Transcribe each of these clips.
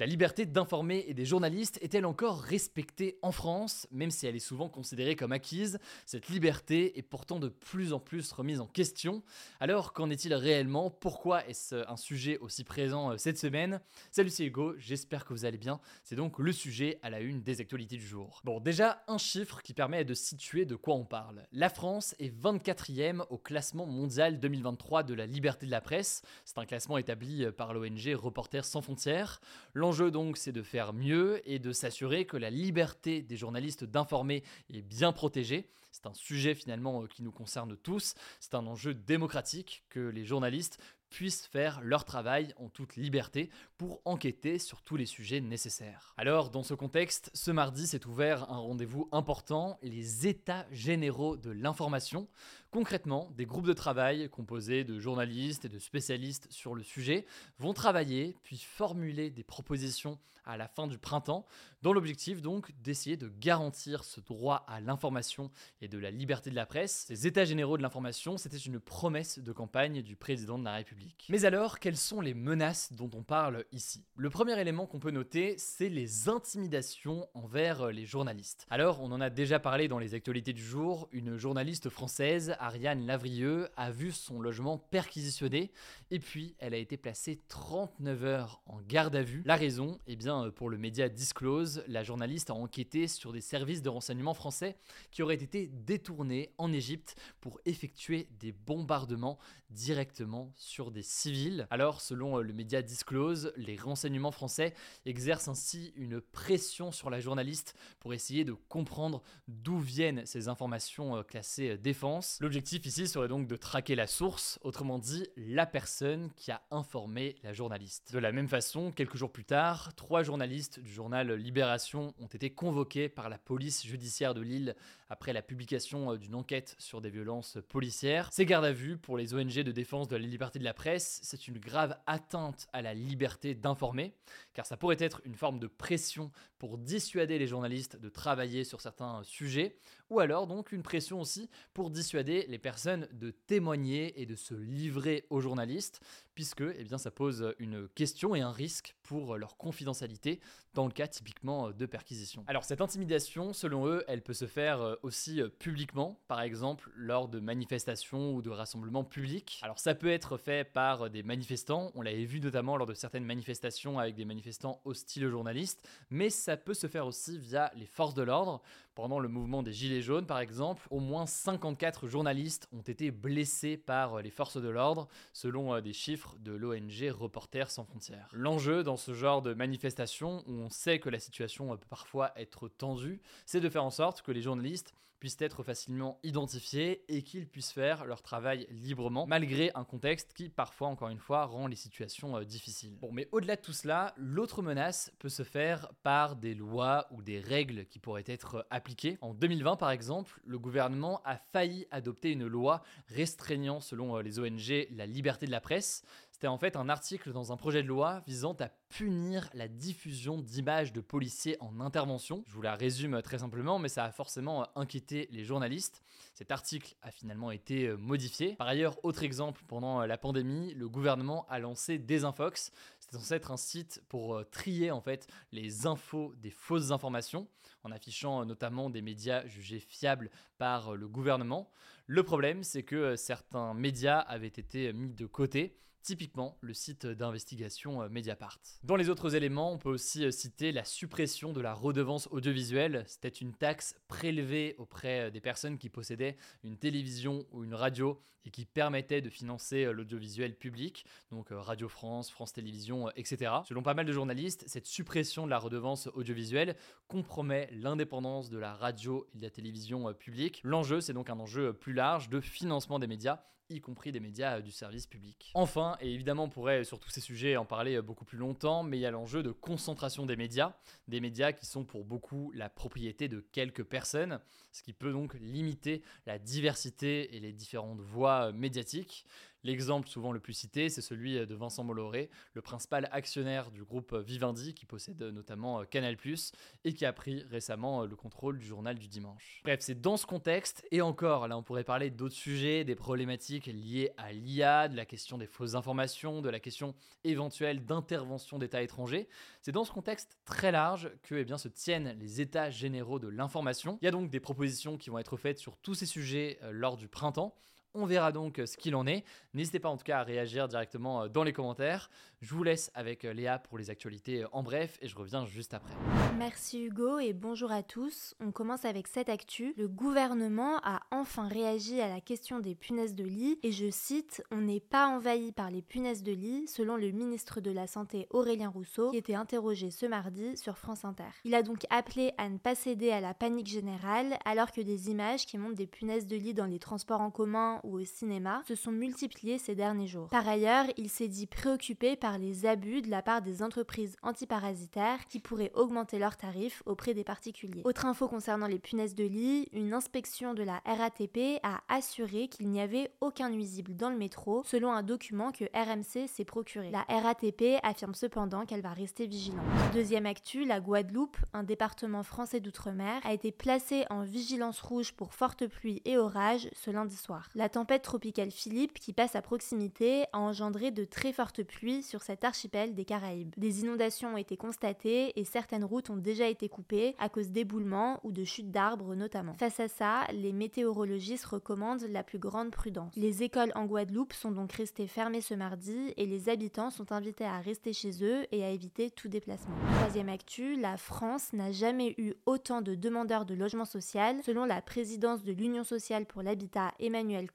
La liberté d'informer et des journalistes est-elle encore respectée en France Même si elle est souvent considérée comme acquise, cette liberté est pourtant de plus en plus remise en question. Alors qu'en est-il réellement? Pourquoi est-ce un sujet aussi présent euh, cette semaine? Salut c'est Hugo, j'espère que vous allez bien. C'est donc le sujet à la une des actualités du jour. Bon déjà un chiffre qui permet de situer de quoi on parle. La France est 24e au classement mondial 2023 de la liberté de la presse. C'est un classement établi par l'ONG Reporters sans frontières. L'enjeu donc c'est de faire mieux et de s'assurer que la liberté des journalistes d'informer est bien protégée. C'est un sujet finalement euh, qui nous concerne tous. C'est un enjeu démocratique que les journalistes puissent faire leur travail en toute liberté pour enquêter sur tous les sujets nécessaires. Alors, dans ce contexte, ce mardi s'est ouvert un rendez-vous important, les États généraux de l'information. Concrètement, des groupes de travail composés de journalistes et de spécialistes sur le sujet vont travailler puis formuler des propositions à la fin du printemps, dans l'objectif donc d'essayer de garantir ce droit à l'information et de la liberté de la presse. Ces États généraux de l'information, c'était une promesse de campagne du président de la République. Mais alors, quelles sont les menaces dont on parle ici? Le premier élément qu'on peut noter, c'est les intimidations envers les journalistes. Alors, on en a déjà parlé dans les actualités du jour, une journaliste française, Ariane Lavrieux, a vu son logement perquisitionné et puis elle a été placée 39 heures en garde à vue. La raison, eh bien, pour le média Disclose, la journaliste a enquêté sur des services de renseignement français qui auraient été détournés en Égypte pour effectuer des bombardements directement sur des civils. Alors, selon le média Disclose, les renseignements français exercent ainsi une pression sur la journaliste pour essayer de comprendre d'où viennent ces informations classées défense. L'objectif ici serait donc de traquer la source, autrement dit la personne qui a informé la journaliste. De la même façon, quelques jours plus tard, trois journalistes du journal Libération ont été convoqués par la police judiciaire de Lille après la publication d'une enquête sur des violences policières. Ces gardes à vue pour les ONG de défense de la liberté de la presse, c'est une grave atteinte à la liberté d'informer, car ça pourrait être une forme de pression pour dissuader les journalistes de travailler sur certains sujets, ou alors donc une pression aussi pour dissuader les personnes de témoigner et de se livrer aux journalistes, puisque eh ça pose une question et un risque pour leur confidentialité dans le cas typiquement de perquisition. Alors cette intimidation, selon eux, elle peut se faire aussi publiquement, par exemple lors de manifestations ou de rassemblements publics. Alors ça peut être fait par des manifestants, on l'avait vu notamment lors de certaines manifestations avec des manifestants hostiles aux journalistes, mais ça peut se faire aussi via les forces de l'ordre. Pendant le mouvement des Gilets jaunes, par exemple, au moins 54 journalistes ont été blessés par les forces de l'ordre, selon des chiffres de l'ONG Reporters sans frontières. L'enjeu dans ce genre de manifestation, où on sait que la situation peut parfois être tendue, c'est de faire en sorte que les journalistes puissent être facilement identifiés et qu'ils puissent faire leur travail librement, malgré un contexte qui parfois, encore une fois, rend les situations euh, difficiles. Bon, mais au-delà de tout cela, l'autre menace peut se faire par des lois ou des règles qui pourraient être appliquées. En 2020, par exemple, le gouvernement a failli adopter une loi restreignant, selon les ONG, la liberté de la presse. C'était en fait un article dans un projet de loi visant à punir la diffusion d'images de policiers en intervention. Je vous la résume très simplement, mais ça a forcément inquiété les journalistes. Cet article a finalement été modifié. Par ailleurs, autre exemple, pendant la pandémie, le gouvernement a lancé Desinfox. C'était censé être un site pour trier en fait les infos des fausses informations, en affichant notamment des médias jugés fiables par le gouvernement. Le problème, c'est que certains médias avaient été mis de côté typiquement le site d'investigation Mediapart. Dans les autres éléments, on peut aussi citer la suppression de la redevance audiovisuelle. C'était une taxe prélevée auprès des personnes qui possédaient une télévision ou une radio et qui permettait de financer l'audiovisuel public, donc Radio France, France Télévisions, etc. Selon pas mal de journalistes, cette suppression de la redevance audiovisuelle compromet l'indépendance de la radio et de la télévision publique. L'enjeu, c'est donc un enjeu plus large de financement des médias y compris des médias du service public. Enfin, et évidemment on pourrait sur tous ces sujets en parler beaucoup plus longtemps, mais il y a l'enjeu de concentration des médias, des médias qui sont pour beaucoup la propriété de quelques personnes, ce qui peut donc limiter la diversité et les différentes voies médiatiques. L'exemple souvent le plus cité, c'est celui de Vincent Molloré, le principal actionnaire du groupe Vivendi, qui possède notamment Canal+, et qui a pris récemment le contrôle du journal du dimanche. Bref, c'est dans ce contexte, et encore, là on pourrait parler d'autres sujets, des problématiques liées à l'IA, de la question des fausses informations, de la question éventuelle d'intervention d'États étrangers. C'est dans ce contexte très large que eh se tiennent les États généraux de l'information. Il y a donc des propositions qui vont être faites sur tous ces sujets euh, lors du printemps. On verra donc euh, ce qu'il en est. N'hésitez pas en tout cas à réagir directement euh, dans les commentaires. Je vous laisse avec euh, Léa pour les actualités en bref et je reviens juste après. Merci Hugo et bonjour à tous. On commence avec cette actu. Le gouvernement a enfin réagi à la question des punaises de lit et je cite On n'est pas envahi par les punaises de lit selon le ministre de la Santé Aurélien Rousseau qui était interrogé ce mardi sur France Inter. Il a donc appelé à ne pas céder à la panique générale alors que des images qui montrent des punaises de lit dans les transports en commun ou au cinéma se sont multipliées ces derniers jours. Par ailleurs, il s'est dit préoccupé par les abus de la part des entreprises antiparasitaires qui pourraient augmenter leurs tarifs auprès des particuliers. Autre info concernant les punaises de lit, une inspection de la RATP a assuré qu'il n'y avait aucun nuisible dans le métro selon un document que RMC s'est procuré. La RATP affirme cependant qu'elle va rester vigilante. Deuxième actu, la Guadeloupe, un département français d'outre-mer, a été placé en vigilance rouge pour forte pluie et orage ce lundi soir. Tempête tropicale Philippe, qui passe à proximité, a engendré de très fortes pluies sur cet archipel des Caraïbes. Des inondations ont été constatées et certaines routes ont déjà été coupées à cause d'éboulements ou de chutes d'arbres notamment. Face à ça, les météorologistes recommandent la plus grande prudence. Les écoles en Guadeloupe sont donc restées fermées ce mardi et les habitants sont invités à rester chez eux et à éviter tout déplacement. Troisième actu, la France n'a jamais eu autant de demandeurs de logement social selon la présidence de l'Union sociale pour l'habitat Emmanuel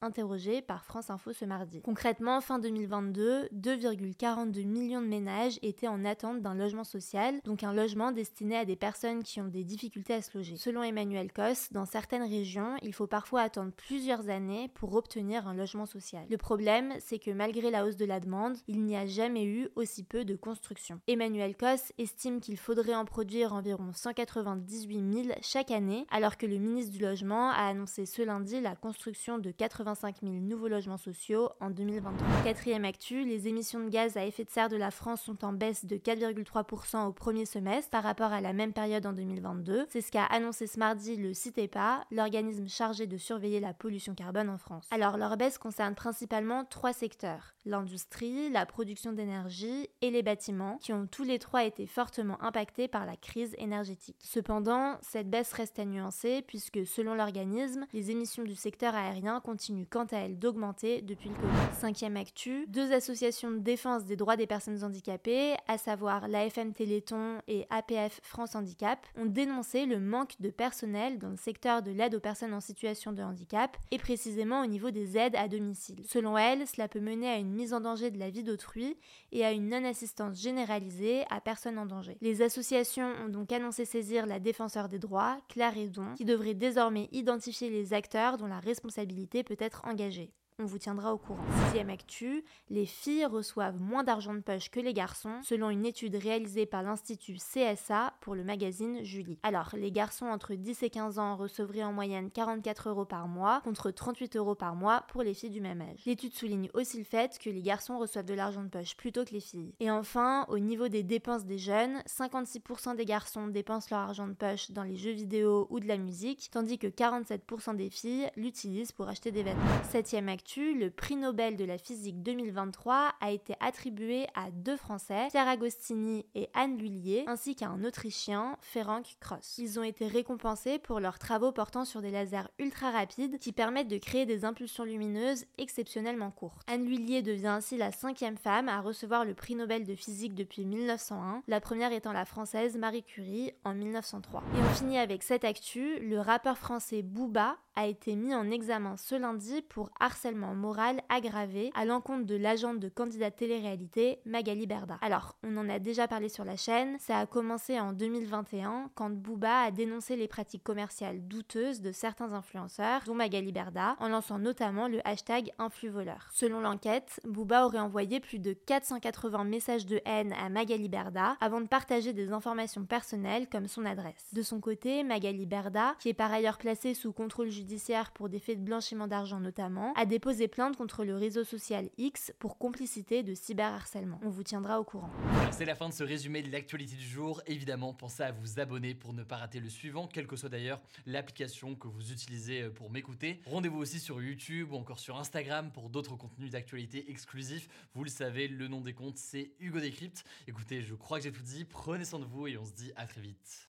Interrogé par France Info ce mardi. Concrètement, fin 2022, 2,42 millions de ménages étaient en attente d'un logement social, donc un logement destiné à des personnes qui ont des difficultés à se loger. Selon Emmanuel Cos, dans certaines régions, il faut parfois attendre plusieurs années pour obtenir un logement social. Le problème, c'est que malgré la hausse de la demande, il n'y a jamais eu aussi peu de construction. Emmanuel Cos estime qu'il faudrait en produire environ 198 000 chaque année, alors que le ministre du Logement a annoncé ce lundi la construction de 85 000 nouveaux logements sociaux en 2023. Quatrième actu, les émissions de gaz à effet de serre de la France sont en baisse de 4,3% au premier semestre par rapport à la même période en 2022. C'est ce qu'a annoncé ce mardi le CITEPA, l'organisme chargé de surveiller la pollution carbone en France. Alors leur baisse concerne principalement trois secteurs l'industrie, la production d'énergie et les bâtiments, qui ont tous les trois été fortement impactés par la crise énergétique. Cependant, cette baisse reste à nuancer puisque selon l'organisme, les émissions du secteur aérien continuent quant à elles d'augmenter depuis le Covid. Cinquième actu, deux associations de défense des droits des personnes handicapées, à savoir l'AFM Téléthon et APF France Handicap, ont dénoncé le manque de personnel dans le secteur de l'aide aux personnes en situation de handicap et précisément au niveau des aides à domicile. Selon elles, cela peut mener à une mise en danger de la vie d'autrui et à une non-assistance généralisée à personnes en danger. Les associations ont donc annoncé saisir la défenseur des droits, Claire Edon, qui devrait désormais identifier les acteurs dont la responsabilité peut être engagée on vous tiendra au courant. Sixième actu, les filles reçoivent moins d'argent de poche que les garçons, selon une étude réalisée par l'Institut CSA pour le magazine Julie. Alors, les garçons entre 10 et 15 ans recevraient en moyenne 44 euros par mois, contre 38 euros par mois pour les filles du même âge. L'étude souligne aussi le fait que les garçons reçoivent de l'argent de poche plutôt que les filles. Et enfin, au niveau des dépenses des jeunes, 56% des garçons dépensent leur argent de poche dans les jeux vidéo ou de la musique, tandis que 47% des filles l'utilisent pour acheter des vêtements. Septième actu, le prix Nobel de la physique 2023 a été attribué à deux Français, Pierre Agostini et Anne Lullier, ainsi qu'à un Autrichien, Ferenc Cross. Ils ont été récompensés pour leurs travaux portant sur des lasers ultra rapides qui permettent de créer des impulsions lumineuses exceptionnellement courtes. Anne Lullier devient ainsi la cinquième femme à recevoir le prix Nobel de physique depuis 1901, la première étant la française Marie Curie en 1903. Et on finit avec cette actu, le rappeur français Booba a été mis en examen ce lundi pour harcèlement moral aggravé à l'encontre de l'agente de candidat télé-réalité Magali Berda. Alors, on en a déjà parlé sur la chaîne, ça a commencé en 2021 quand Booba a dénoncé les pratiques commerciales douteuses de certains influenceurs, dont Magali Berda, en lançant notamment le hashtag influvoleur. Selon l'enquête, Booba aurait envoyé plus de 480 messages de haine à Magali Berda avant de partager des informations personnelles comme son adresse. De son côté, Magali Berda, qui est par ailleurs placée sous contrôle judiciaire pour des faits de blanchiment d'argent notamment, a déposé plainte contre le réseau social X pour complicité de cyberharcèlement. On vous tiendra au courant. C'est la fin de ce résumé de l'actualité du jour. Évidemment, pensez à vous abonner pour ne pas rater le suivant, quelle que soit d'ailleurs l'application que vous utilisez pour m'écouter. Rendez-vous aussi sur YouTube ou encore sur Instagram pour d'autres contenus d'actualité exclusifs. Vous le savez, le nom des comptes, c'est Hugo Décrypte. Écoutez, je crois que j'ai tout dit. Prenez soin de vous et on se dit à très vite.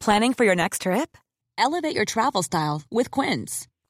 Planning for your next trip? Elevate your travel style with Quince.